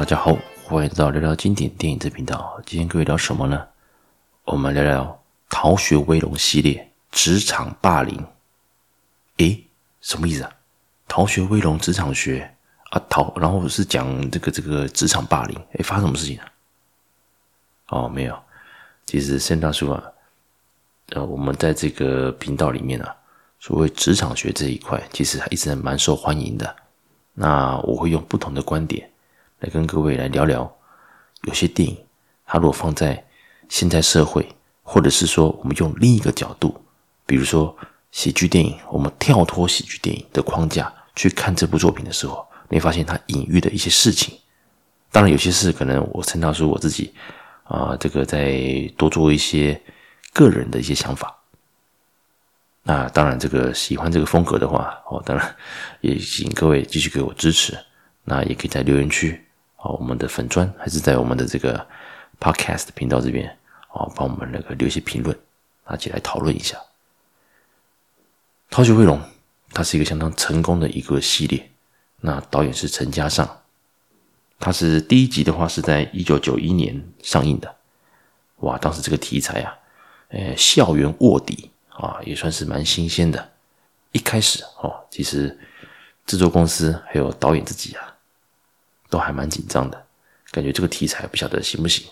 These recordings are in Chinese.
大家好，欢迎来到聊聊经典电影这频道。今天各位聊什么呢？我们聊聊《逃学威龙》系列职场霸凌。诶，什么意思啊？《逃学威龙》职场学啊，逃，然后是讲这个这个职场霸凌。诶，发生什么事情啊？哦，没有，其实森大叔啊，呃，我们在这个频道里面啊，所谓职场学这一块，其实还一直还蛮受欢迎的。那我会用不同的观点来跟各位来聊聊，有些电影它如果放在现在社会，或者是说我们用另一个角度，比如说喜剧电影，我们跳脱喜剧电影的框架去看这部作品的时候，你会发现它隐喻的一些事情。当然，有些事可能我陈大叔我自己啊、这个再多做一些个人的一些想法。那当然，这个喜欢这个风格的话，哦，当然也请各位继续给我支持。那也可以在留言区，哦，我们的粉专还是在我们的这个 Podcast 频道这边，哦，帮我们那个留一些评论，大家一起来讨论一下。《逃学威龙》它是一个相当成功的一个系列。那导演是陈嘉上，他是第一集的话是在一九九一年上映的。哇，当时这个题材啊，呃，校园卧底。啊，也算是蛮新鲜的。一开始哦，其实制作公司还有导演自己啊，都还蛮紧张的，感觉这个题材不晓得行不行。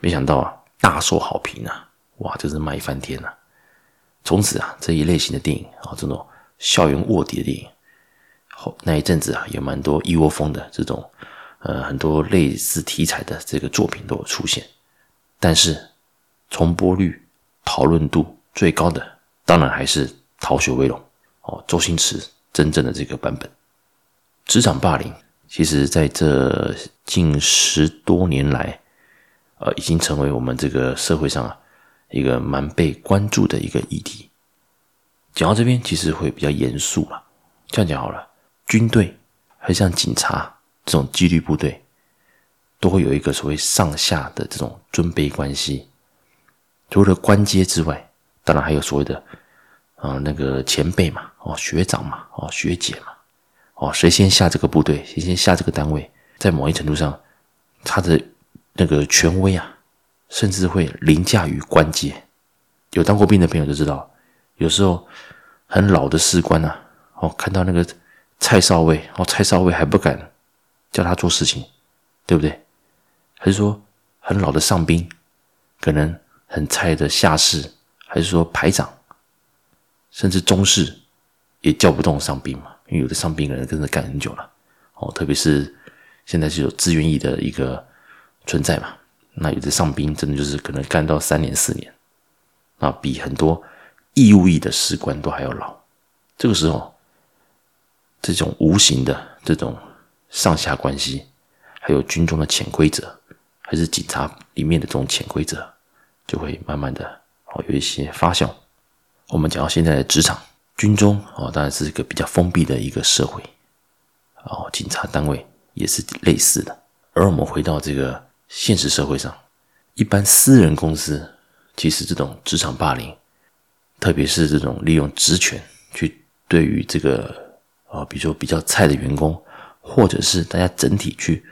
没想到啊，大受好评啊！哇，真是卖翻天了。从此啊，这一类型的电影啊，这种校园卧底的电影，后那一阵子啊，有蛮多一窝蜂的这种呃很多类似题材的这个作品都有出现，但是重播率、讨论度最高的。当然还是《逃学威龙》哦，周星驰真正的这个版本。职场霸凌，其实在这近十多年来，呃，已经成为我们这个社会上啊一个蛮被关注的一个议题。讲到这边，其实会比较严肃了。这样讲好了，军队还像警察这种纪律部队，都会有一个所谓上下的这种尊卑关系。除了官阶之外，当然还有所谓的，啊、那个前辈嘛，哦，学长嘛，哦，学姐嘛，哦，谁先下这个部队，谁先下这个单位，在某一程度上，他的那个权威啊，甚至会凌驾于官阶。有当过兵的朋友就知道，有时候很老的士官啊，哦，看到那个蔡少尉，哦，蔡少尉还不敢叫他做事情，对不对？还是说很老的上兵，可能很菜的下士。还是说排长，甚至中士也叫不动上兵嘛？因为有的上兵的人真的干很久了哦，特别是现在是有志愿役的一个存在嘛。那有的上兵真的就是可能干到三年四年，啊，比很多义务役的士官都还要老。这个时候，这种无形的这种上下关系，还有军中的潜规则，还是警察里面的这种潜规则，就会慢慢的。哦，有一些发酵。我们讲到现在的职场、军中哦，当然是一个比较封闭的一个社会。哦，警察单位也是类似的。而我们回到这个现实社会上，一般私人公司其实这种职场霸凌，特别是这种利用职权去对于这个啊，比如说比较菜的员工，或者是大家整体去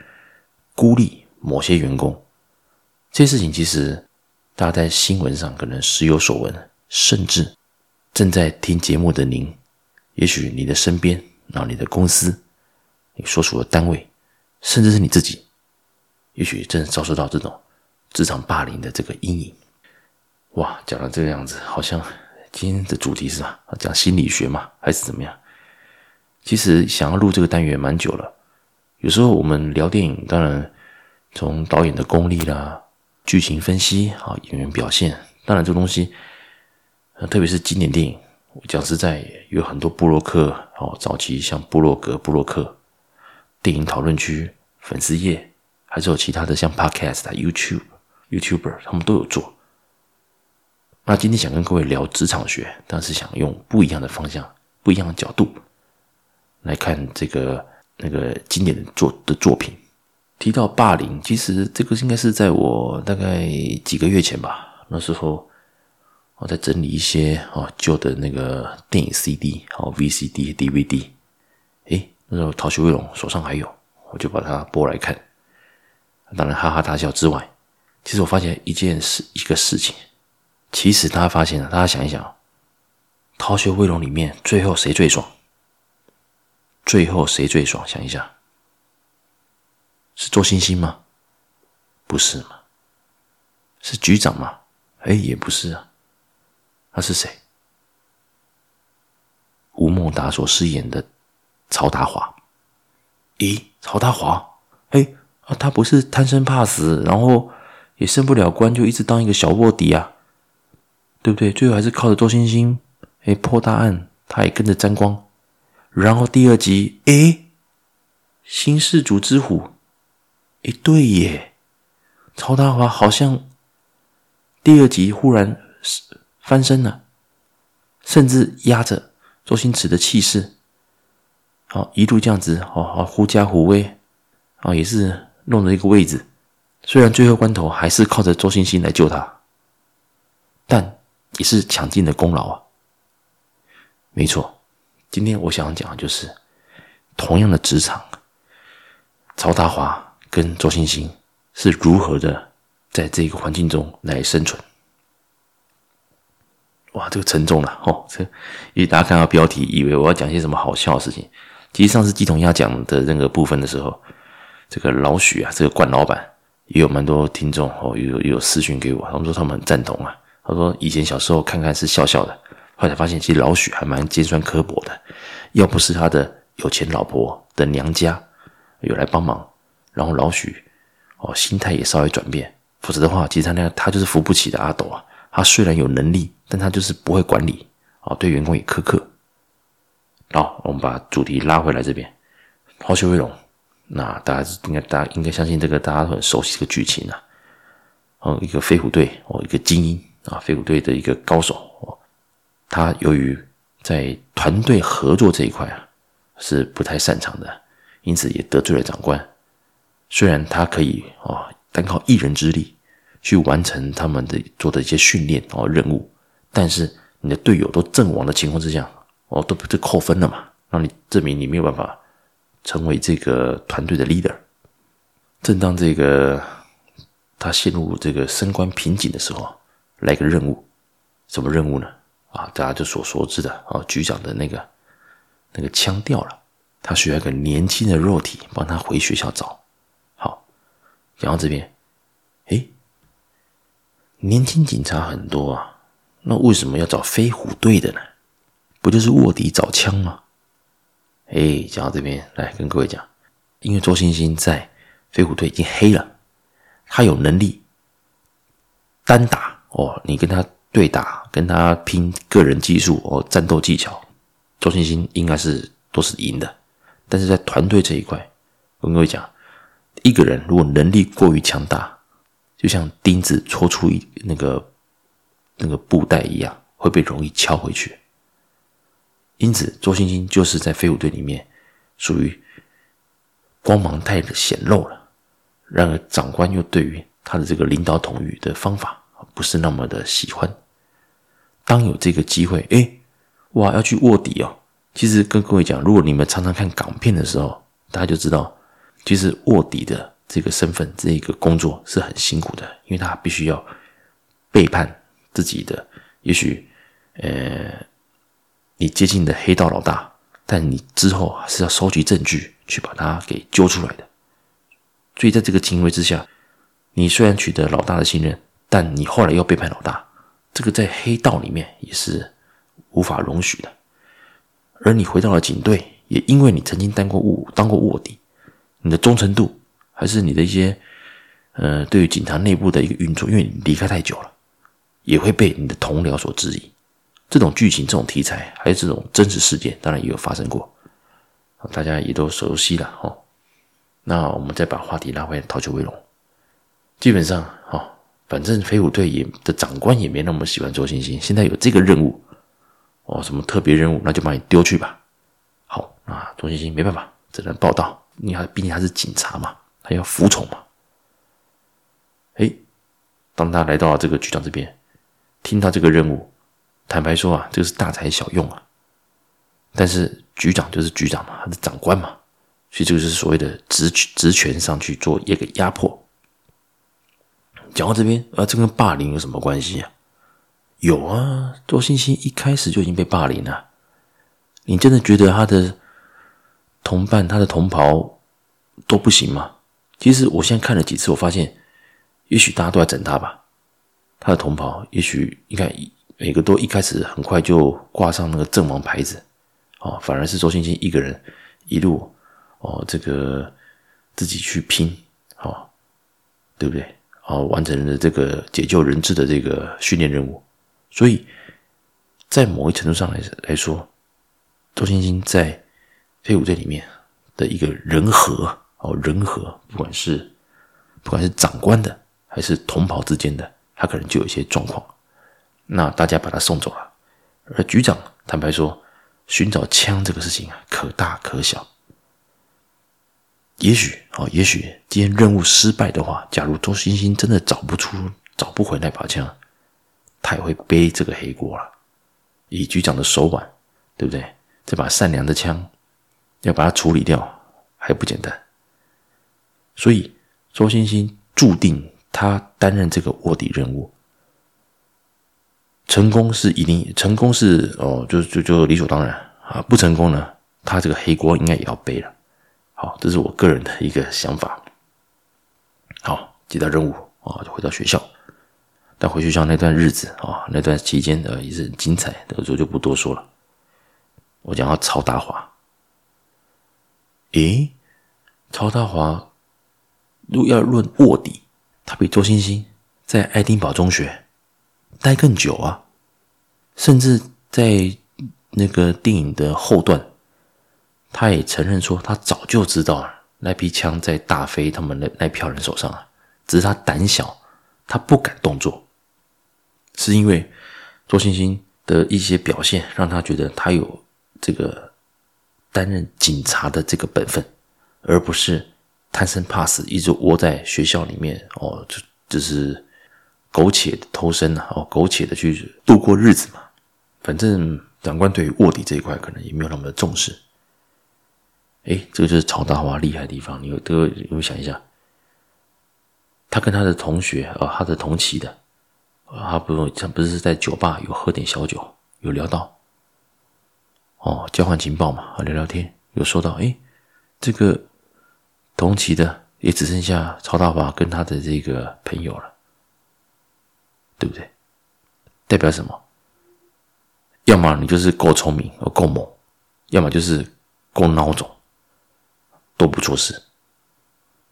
孤立某些员工，这些事情其实。大家在新闻上可能时有所闻，甚至正在听节目的您，也许你的身边，然后你的公司，你所属的单位，甚至是你自己，也许正遭受到这种职场霸凌的这个阴影。哇，讲到这个样子，好像今天的主题是吧？讲心理学嘛，还是怎么样？其实想要录这个单元蛮久了。有时候我们聊电影，当然从导演的功力啦。剧情分析啊，演员表现，当然这个东西，特别是经典电影，我讲实在，有很多部落客哦，早期像部落格、部落客、电影讨论区、粉丝页，还是有其他的像 Podcast、YouTube、YouTuber，他们都有做。那今天想跟各位聊职场学，但是想用不一样的方向、不一样的角度来看这个那个经典的作的作品。提到霸凌，其实这个应该是在我大概几个月前吧。那时候我在整理一些哦旧的那个电影 CD，还有 VCD、DVD。诶，那时候《逃学威龙》手上还有，我就把它播来看。当然哈哈大笑之外，其实我发现一件事，一个事情。其实大家发现了，大家想一想，《逃学威龙》里面最后谁最爽？最后谁最爽？想一下，是周星星吗？不是吗？是局长吗？哎，也不是啊。他是谁？吴孟达所饰演的曹达华。咦，曹达华？哎啊，他不是贪生怕死，然后也升不了官，就一直当一个小卧底啊？对不对？最后还是靠着周星星，哎，破大案，他也跟着沾光。然后第二集，哎，新世主之虎，哎，对耶，曹达华好像第二集忽然翻身了，甚至压着周星驰的气势，好一路这样子，好好狐假虎威，啊，也是弄了一个位置。虽然最后关头还是靠着周星星来救他，但。也是抢尽的功劳啊！没错，今天我想讲的就是同样的职场，曹达华跟周星星是如何的在这个环境中来生存。哇，这个沉重了哦！这因为大家看到标题，以为我要讲些什么好笑的事情。其实上次鸡同鸭讲的那个部分的时候，这个老许啊，这个冠老板也有蛮多听众哦，也有有私讯给我，他们说他们很赞同啊。他说：“以前小时候看看是笑笑的，后来发现其实老许还蛮尖酸刻薄的。要不是他的有钱老婆的娘家有来帮忙，然后老许哦心态也稍微转变，否则的话，其实他那他就是扶不起的阿斗啊。他虽然有能力，但他就是不会管理啊，对员工也苛刻。好，我们把主题拉回来这边，《逃学威龙》，那大家应该大家应该相信这个大家都很熟悉这个剧情啊。哦，一个飞虎队哦，一个精英。”啊，飞虎队的一个高手哦，他由于在团队合作这一块啊是不太擅长的，因此也得罪了长官。虽然他可以哦单靠一人之力去完成他们的做的一些训练哦任务，但是你的队友都阵亡的情况之下哦，都不是扣分了嘛，让你证明你没有办法成为这个团队的 leader。正当这个他陷入这个升官瓶颈的时候。来个任务，什么任务呢？啊，大家就所熟知的啊，局长的那个那个枪掉了，他需要一个年轻的肉体帮他回学校找。好，讲到这边，诶，年轻警察很多啊，那为什么要找飞虎队的呢？不就是卧底找枪吗？诶，讲到这边，来跟各位讲，因为周星星在飞虎队已经黑了，他有能力单打。哦，你跟他对打，跟他拼个人技术哦，战斗技巧，周星星应该是都是赢的。但是在团队这一块，跟各位讲，一个人如果能力过于强大，就像钉子戳出一那个那个布袋一样，会被容易敲回去。因此，周星星就是在飞虎队里面属于光芒太显露了，然而长官又对于他的这个领导统御的方法。不是那么的喜欢。当有这个机会，哎，哇，要去卧底哦。其实跟各位讲，如果你们常常看港片的时候，大家就知道，其实卧底的这个身份、这个工作是很辛苦的，因为他必须要背叛自己的，也许，呃，你接近的黑道老大，但你之后还是要收集证据去把他给揪出来的。所以在这个情况之下，你虽然取得老大的信任。但你后来又背叛老大，这个在黑道里面也是无法容许的。而你回到了警队，也因为你曾经当过卧当过卧底，你的忠诚度还是你的一些呃，对于警察内部的一个运作，因为你离开太久了，也会被你的同僚所质疑。这种剧情、这种题材，还有这种真实事件，当然也有发生过，大家也都熟悉了哈。那我们再把话题拉回来，逃学威龙，基本上哈。反正飞虎队也的长官也没那么喜欢周星星，现在有这个任务，哦，什么特别任务，那就把你丢去吧。好啊，周星星没办法，只能报道。你还毕竟他是警察嘛，他要服从嘛。哎，当他来到了这个局长这边，听到这个任务，坦白说啊，这个是大材小用啊。但是局长就是局长嘛，他是长官嘛，所以这个就是所谓的职职权上去做一个压迫。讲到这边，啊，这跟霸凌有什么关系啊？有啊，周星星一开始就已经被霸凌了。你真的觉得他的同伴、他的同袍都不行吗？其实我现在看了几次，我发现，也许大家都在整他吧。他的同袍，也许应该每个都一开始很快就挂上那个阵亡牌子，哦，反而是周星星一个人一路哦，这个自己去拼，哦，对不对？哦，完成了这个解救人质的这个训练任务。所以在某一程度上来来说，周星星在黑虎队里面的一个人和哦，人和，不管是不管是长官的还是同袍之间的。他可能就有一些状况，那大家把他送走了。而局长坦白说，寻找枪这个事情啊，可大可小。也许哦，也许今天任务失败的话，假如周星星真的找不出、找不回那把枪，他也会背这个黑锅了。以局长的手腕，对不对？这把善良的枪要把它处理掉还不简单。所以周星星注定。他担任这个卧底任务，成功是一定，成功是哦，就就就理所当然啊。不成功呢，他这个黑锅应该也要背了。好，这是我个人的一个想法。好，接到任务啊，就回到学校。但回学校那段日子啊，那段期间呃也是很精彩，这个就就不多说了。我讲到曹大华，诶，曹大华，如果要论卧底。他比周星星在爱丁堡中学待更久啊，甚至在那个电影的后段，他也承认说他早就知道那批枪在大飞他们那那票人手上啊，只是他胆小，他不敢动作，是因为周星星的一些表现让他觉得他有这个担任警察的这个本分，而不是。贪生怕死，一直窝在学校里面哦，就就是苟且偷生啊，哦，苟且的去度过日子嘛。反正长官对于卧底这一块可能也没有那么的重视。哎，这个就是曹大华厉害的地方。你有都有没有想一下？他跟他的同学啊、哦，他的同期的，啊、他不他不是在酒吧有喝点小酒，有聊到哦，交换情报嘛，聊聊天，有说到哎，这个。同期的也只剩下曹大华跟他的这个朋友了，对不对？代表什么？要么你就是够聪明，够猛；要么就是够孬种，都不做事。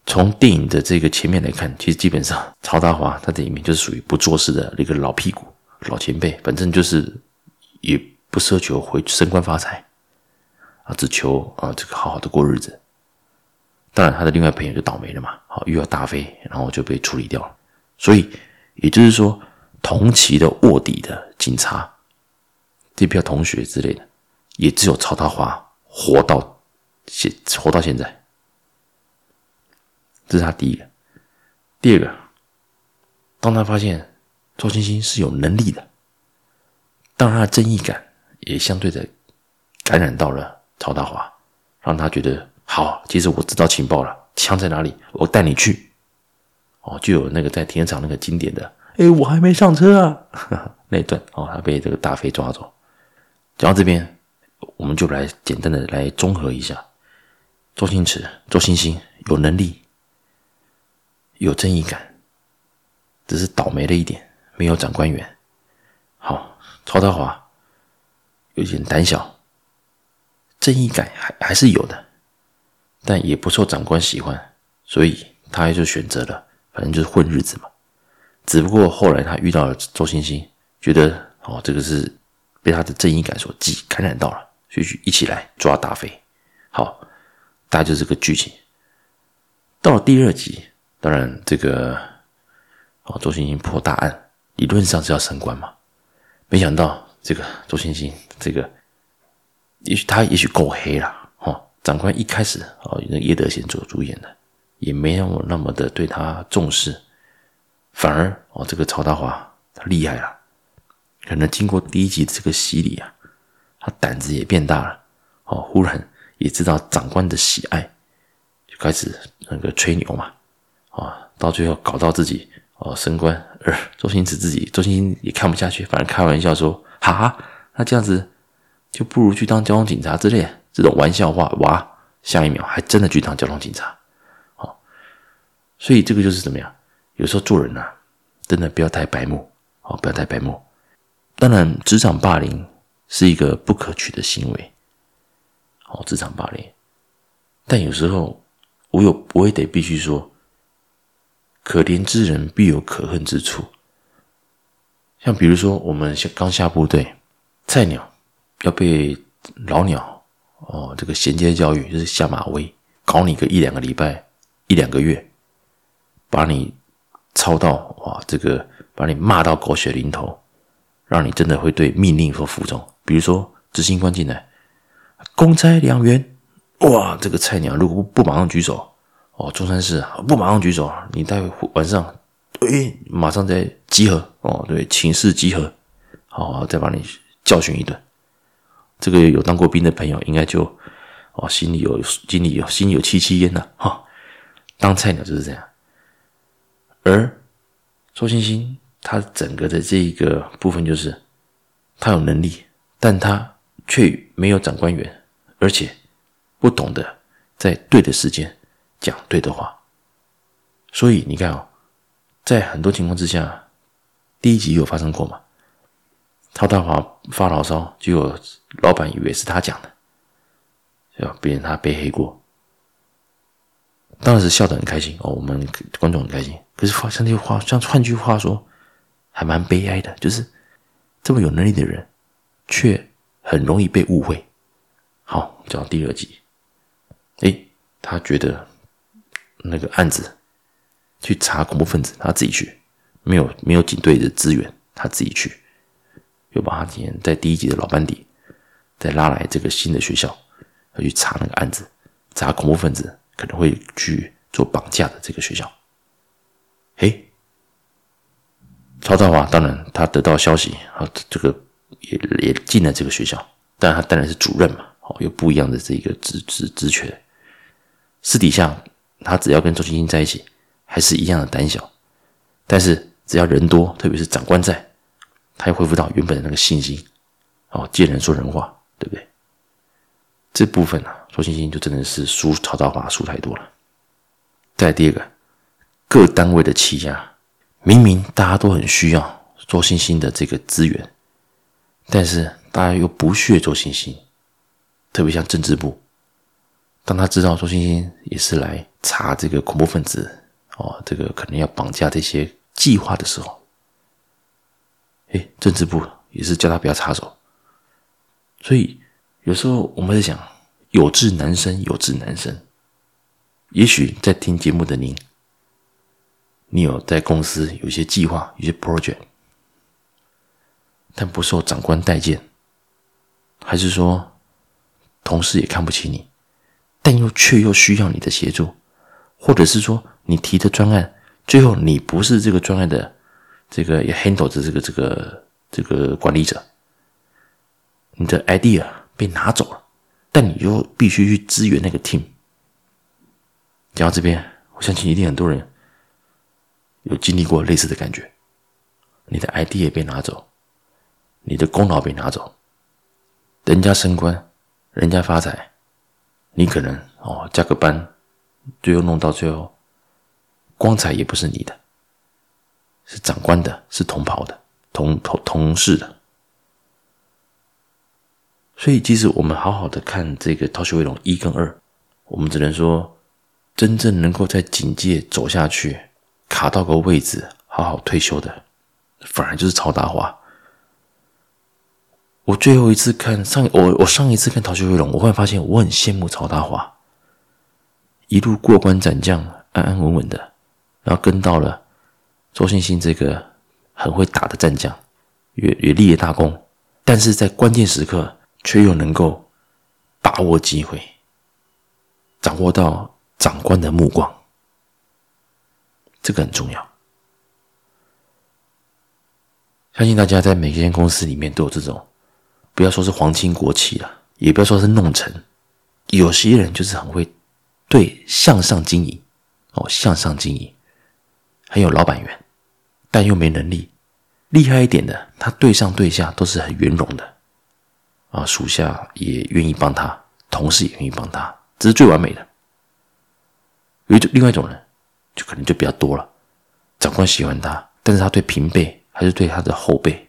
从电影的这个前面来看，其实基本上曹大华他在里面就是属于不做事的那个老屁股、老前辈，反正就是也不奢求回升官发财啊，只求啊这个好好的过日子。当然，他的另外朋友就倒霉了嘛，好，又要大飞，然后就被处理掉了。所以，也就是说，同期的卧底的警察，这批同学之类的，也只有曹大华活到现，活到现在。这是他第一个。第二个，当他发现周星星是有能力的，当然他的正义感也相对的感染到了曹大华，让他觉得。好，其实我知道情报了，枪在哪里？我带你去。哦，就有那个在停车场那个经典的，哎，我还没上车啊，呵 呵那一段哦，他被这个大飞抓走。讲到这边，我们就来简单的来综合一下：周星驰、周星星有能力，有正义感，只是倒霉了一点，没有长官员。好，曹德华有点胆小，正义感还还是有的。但也不受长官喜欢，所以他也就选择了，反正就是混日子嘛。只不过后来他遇到了周星星，觉得哦，这个是被他的正义感所激感染到了，所以一起来抓大飞。好，大概就是这个剧情。到了第二集，当然这个哦，周星星破大案，理论上是要升官嘛。没想到这个周星星，这个也许他也许够黑了。长官一开始啊，那叶德娴做主演的，也没有那么的对他重视，反而哦，这个曹大华他厉害了，可能经过第一集的这个洗礼啊，他胆子也变大了，哦，忽然也知道长官的喜爱，就开始那个吹牛嘛，啊，到最后搞到自己哦升官，而周星驰自己，周星星也看不下去，反而开玩笑说：“哈哈，那这样子就不如去当交通警察之类的。这种玩笑话。”哇，下一秒还真的去当交通警察。哦，所以这个就是怎么样？有时候做人啊，真的不要太白目，哦，不要太白目。当然，职场霸凌是一个不可取的行为。哦，职场霸凌，但有时候我有我也得必须说，可怜之人必有可恨之处。像比如说，我们刚下部队，菜鸟要被老鸟哦，这个衔接教育就是下马威，搞你个一两个礼拜、一两个月，把你操到哇，这个把你骂到狗血淋头，让你真的会对命令所服从。比如说，执行官进来。公差两员，哇！这个菜鸟如果不不马上举手，哦，中山市不马上举手，你待会晚上，哎，马上再集合，哦，对，寝室集合，好，再把你教训一顿。这个有当过兵的朋友，应该就哦，心里有心里有心里有戚戚焉呐，哈。当菜鸟就是这样，而周星星他整个的这一个部分就是，他有能力，但他。却没有长官员，而且不懂得在对的时间讲对的话，所以你看哦，在很多情况之下，第一集有发生过吗？曹大华发牢骚，结果老板以为是他讲的，要别人他背黑锅，当时笑得很开心哦，我们观众很开心。可是话像这句话，像换句话说，还蛮悲哀的，就是这么有能力的人，却。很容易被误会。好，讲第二集，诶，他觉得那个案子去查恐怖分子，他自己去，没有没有警队的资源，他自己去，又把他之前在第一集的老班底再拉来这个新的学校，要去查那个案子，查恐怖分子可能会去做绑架的这个学校。诶，曹大华当然他得到消息，啊，这个。也也进了这个学校，但他当然是主任嘛，哦，有不一样的这个职职职权。私底下他只要跟周星星在一起，还是一样的胆小。但是只要人多，特别是长官在，他又恢复到原本的那个信心，哦，见人说人话，对不对？这部分啊，周星星就真的是输曹大华输太多了。再第二个，各单位的欺压，明明大家都很需要周星星的这个资源。但是大家又不屑周星星，特别像政治部，当他知道周星星也是来查这个恐怖分子哦，这个可能要绑架这些计划的时候，哎，政治部也是叫他不要插手。所以有时候我们在想，有志难伸，有志难伸。也许在听节目的您，你有在公司有些计划，有些 project。但不受长官待见，还是说同事也看不起你，但又却又需要你的协助，或者是说你提的专案，最后你不是这个专案的这个也 handle 的这个这个这个管理者，你的 idea 被拿走了，但你又必须去支援那个 team。讲到这边，我相信一定很多人有经历过类似的感觉，你的 idea 被拿走。你的功劳被拿走，人家升官，人家发财，你可能哦加个班，最后弄到最后，光彩也不是你的，是长官的，是同袍的，同同同事的。所以，即使我们好好的看这个《逃学威龙》一跟二，我们只能说，真正能够在警界走下去，卡到个位置，好好退休的，反而就是曹大华。我最后一次看上我我上一次看《逃学威龙》，我忽然发现我很羡慕曹大华，一路过关斩将，安安稳稳的，然后跟到了周星星这个很会打的战将，也也立了大功，但是在关键时刻却又能够把握机会，掌握到长官的目光，这个很重要。相信大家在每一间公司里面都有这种。不要说是皇亲国戚了，也不要说是弄臣，有些人就是很会对向上经营哦，向上经营很有老板缘，但又没能力。厉害一点的，他对上对下都是很圆融的，啊，属下也愿意帮他，同事也愿意帮他，这是最完美的。有一种另外一种人，就可能就比较多了，长官喜欢他，但是他对平辈还是对他的后辈，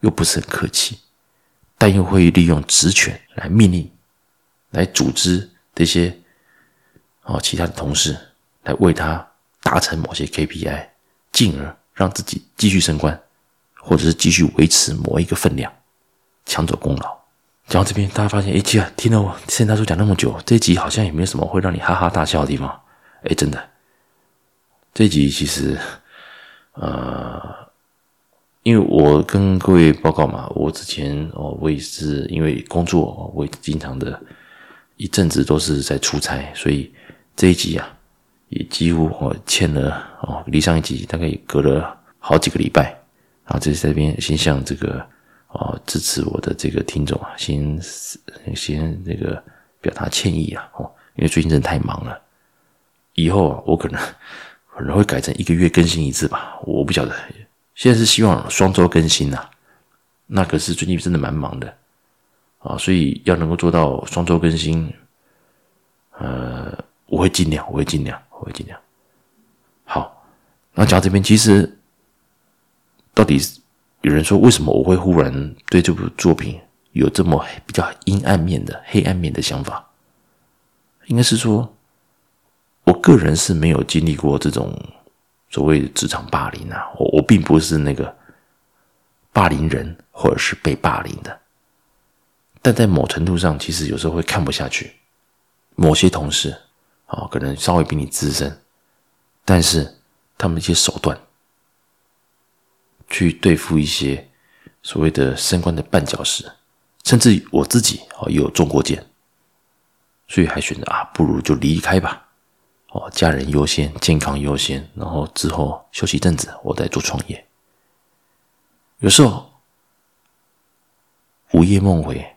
又不是很客气，但又会利用职权来命令，来组织这些啊其他的同事来为他达成某些 KPI，进而让自己继续升官。或者是继续维持某一个分量，抢走功劳。讲到这边，大家发现，哎，其实听了我现在大叔讲那么久，这一集好像也没有什么会让你哈哈大笑的地方。哎，真的，这一集其实，呃，因为我跟各位报告嘛，我之前哦，我也是因为工作，我也经常的一阵子都是在出差，所以这一集啊，也几乎我欠了哦，离上一集大概也隔了好几个礼拜。啊，这这边先向这个哦支持我的这个听众啊，先先那个表达歉意啊，哦，因为最近真的太忙了，以后啊，我可能可能会改成一个月更新一次吧，我不晓得。现在是希望双周更新呐，那可是最近真的蛮忙的啊，所以要能够做到双周更新，呃，我会尽量，我会尽量，我会尽量。好，那讲这边，其实。到底有人说，为什么我会忽然对这部作品有这么比较阴暗面的黑暗面的想法？应该是说，我个人是没有经历过这种所谓职场霸凌啊，我我并不是那个霸凌人或者是被霸凌的，但在某程度上，其实有时候会看不下去，某些同事啊，可能稍微比你资深，但是他们一些手段。去对付一些所谓的升官的绊脚石，甚至我自己哦也有中过箭，所以还选择啊，不如就离开吧，哦，家人优先，健康优先，然后之后休息一阵子，我再做创业。有时候午夜梦回，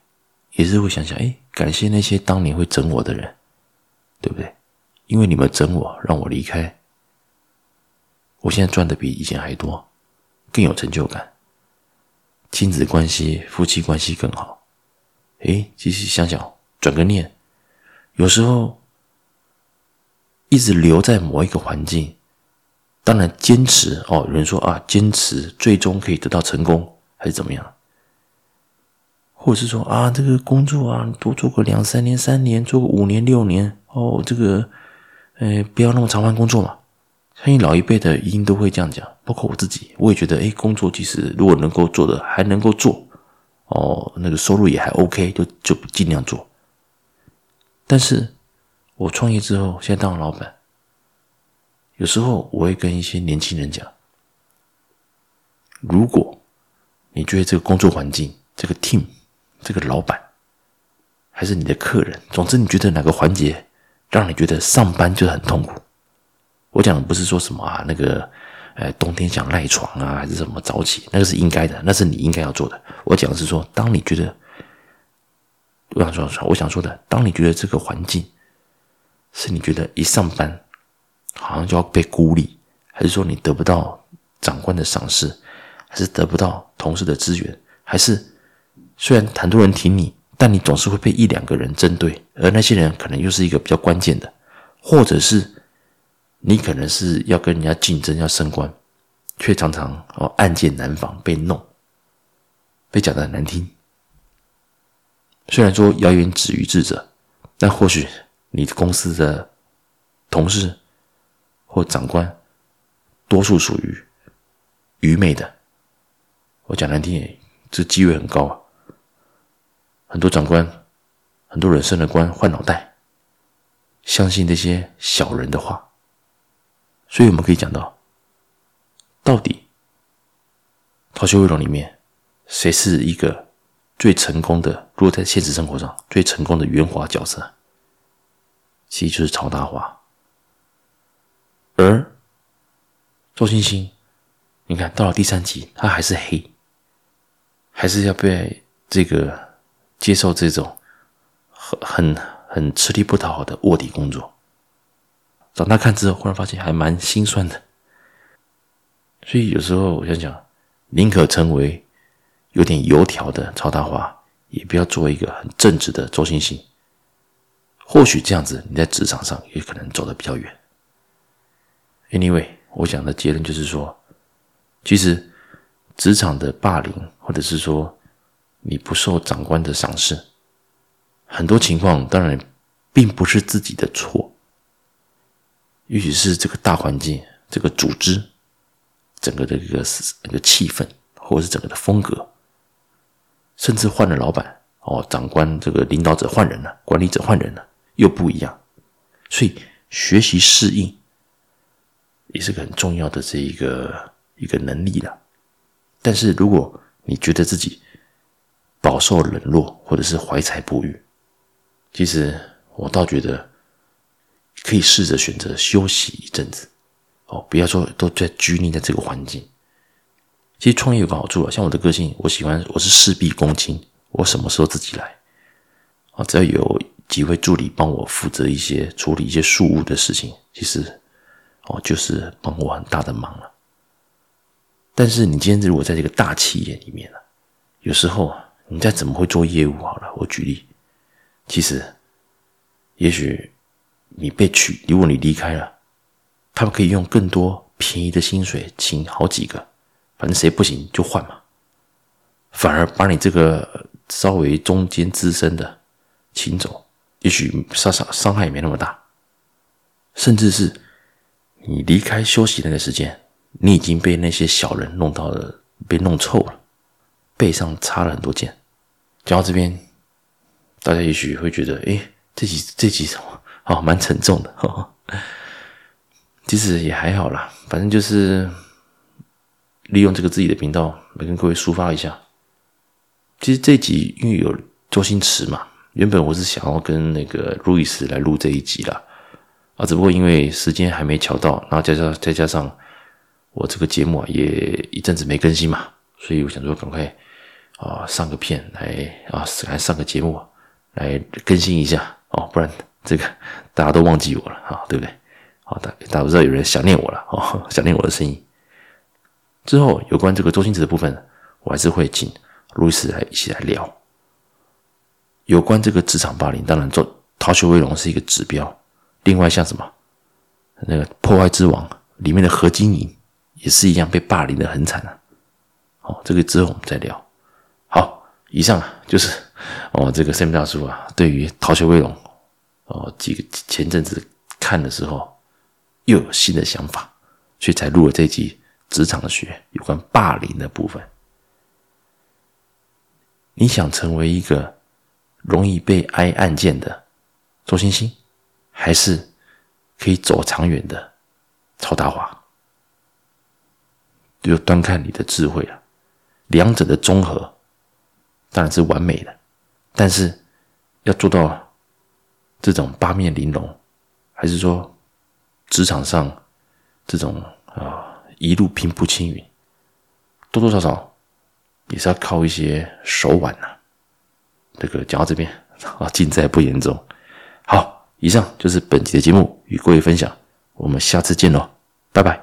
也是会想想，哎，感谢那些当年会整我的人，对不对？因为你们整我，让我离开，我现在赚的比以前还多。更有成就感，亲子关系、夫妻关系更好。诶，其实想想，转个念，有时候一直留在某一个环境，当然坚持哦。有人说啊，坚持最终可以得到成功，还是怎么样？或者是说啊，这个工作啊，多做个两三年、三年，做个五年、六年哦，这个，呃，不要那么常换工作嘛。相信老一辈的一定都会这样讲，包括我自己，我也觉得，哎，工作其实如果能够做的还能够做，哦，那个收入也还 OK，就就尽量做。但是，我创业之后，现在当了老板，有时候我会跟一些年轻人讲，如果你觉得这个工作环境、这个 team、这个老板，还是你的客人，总之你觉得哪个环节让你觉得上班就很痛苦。我讲的不是说什么啊，那个，呃，冬天想赖床啊，还是什么早起，那个是应该的，那是你应该要做的。我讲的是说，当你觉得，我想说，我想说的，当你觉得这个环境是你觉得一上班好像就要被孤立，还是说你得不到长官的赏识，还是得不到同事的资源，还是虽然很多人挺你，但你总是会被一两个人针对，而那些人可能又是一个比较关键的，或者是。你可能是要跟人家竞争，要升官，却常常哦暗箭难防，被弄，被讲的很难听。虽然说谣言止于智者，但或许你的公司的同事或长官，多数属于愚昧的。我讲难听点，这机会很高啊。很多长官，很多人升了官换脑袋，相信那些小人的话。所以我们可以讲到，到底《逃学威龙》里面谁是一个最成功的？如果在现实生活上最成功的圆滑角色，其实就是曹大华。而周星星，你看到了第三集，他还是黑，还是要被这个接受这种很很很吃力不讨好的卧底工作。长大看之后，忽然发现还蛮心酸的。所以有时候我想想，宁可成为有点油条的曹大华，也不要做一个很正直的周星星。或许这样子，你在职场上也可能走得比较远。Anyway，我讲的结论就是说，其实职场的霸凌，或者是说你不受长官的赏识，很多情况当然并不是自己的错，也许是这个大环境、这个组织。整个的一个那个气氛，或者是整个的风格，甚至换了老板哦，长官这个领导者换人了，管理者换人了，又不一样。所以学习适应也是个很重要的这一个一个能力了。但是如果你觉得自己饱受冷落，或者是怀才不遇，其实我倒觉得可以试着选择休息一阵子。哦，不要说都在拘泥在这个环境。其实创业有个好处啊，像我的个性，我喜欢我是事必躬亲，我什么时候自己来啊？只要有几位助理帮我负责一些处理一些事务的事情，其实哦就是帮我很大的忙了。但是你今天如果在这个大企业里面呢，有时候啊你再怎么会做业务好了，我举例，其实也许你被取，如果你离开了。他们可以用更多便宜的薪水请好几个，反正谁不行就换嘛。反而把你这个稍微中间资深的请走，也许伤伤伤害也没那么大。甚至是你离开休息那个时间，你已经被那些小人弄到了，被弄臭了，背上插了很多箭。讲到这边，大家也许会觉得，哎，这集这集什么？哦，蛮沉重的。呵 呵其实也还好啦，反正就是利用这个自己的频道来跟各位抒发一下。其实这集因为有周星驰嘛，原本我是想要跟那个路易斯来录这一集啦，啊，只不过因为时间还没乔到，然后加上再加上我这个节目啊也一阵子没更新嘛，所以我想说赶快啊上个片来啊来上个节目来更新一下哦，不然这个大家都忘记我了啊，对不对？好大，大家不知道有人想念我了哦，想念我的声音。之后有关这个周星驰的部分，我还是会请路易斯来一起来聊。有关这个职场霸凌，当然做《逃学威龙》是一个指标。另外像什么那个《破坏之王》里面的何金银也是一样被霸凌的很惨啊。好，这个之后我们再聊。以上就是哦，这个 Sam 大叔啊，对于《逃学威龙》哦，几个前阵子看的时候。又有新的想法，所以才录了这集职场的学有关霸凌的部分。你想成为一个容易被挨案件的周星星，还是可以走长远的曹大华？就端看你的智慧了。两者的综合当然是完美的，但是要做到这种八面玲珑，还是说？职场上这种啊一路平步青云，多多少少也是要靠一些手腕呐、这个讲到这边啊，尽在不言中。好，以上就是本期的节目，与各位分享。我们下次见喽，拜拜。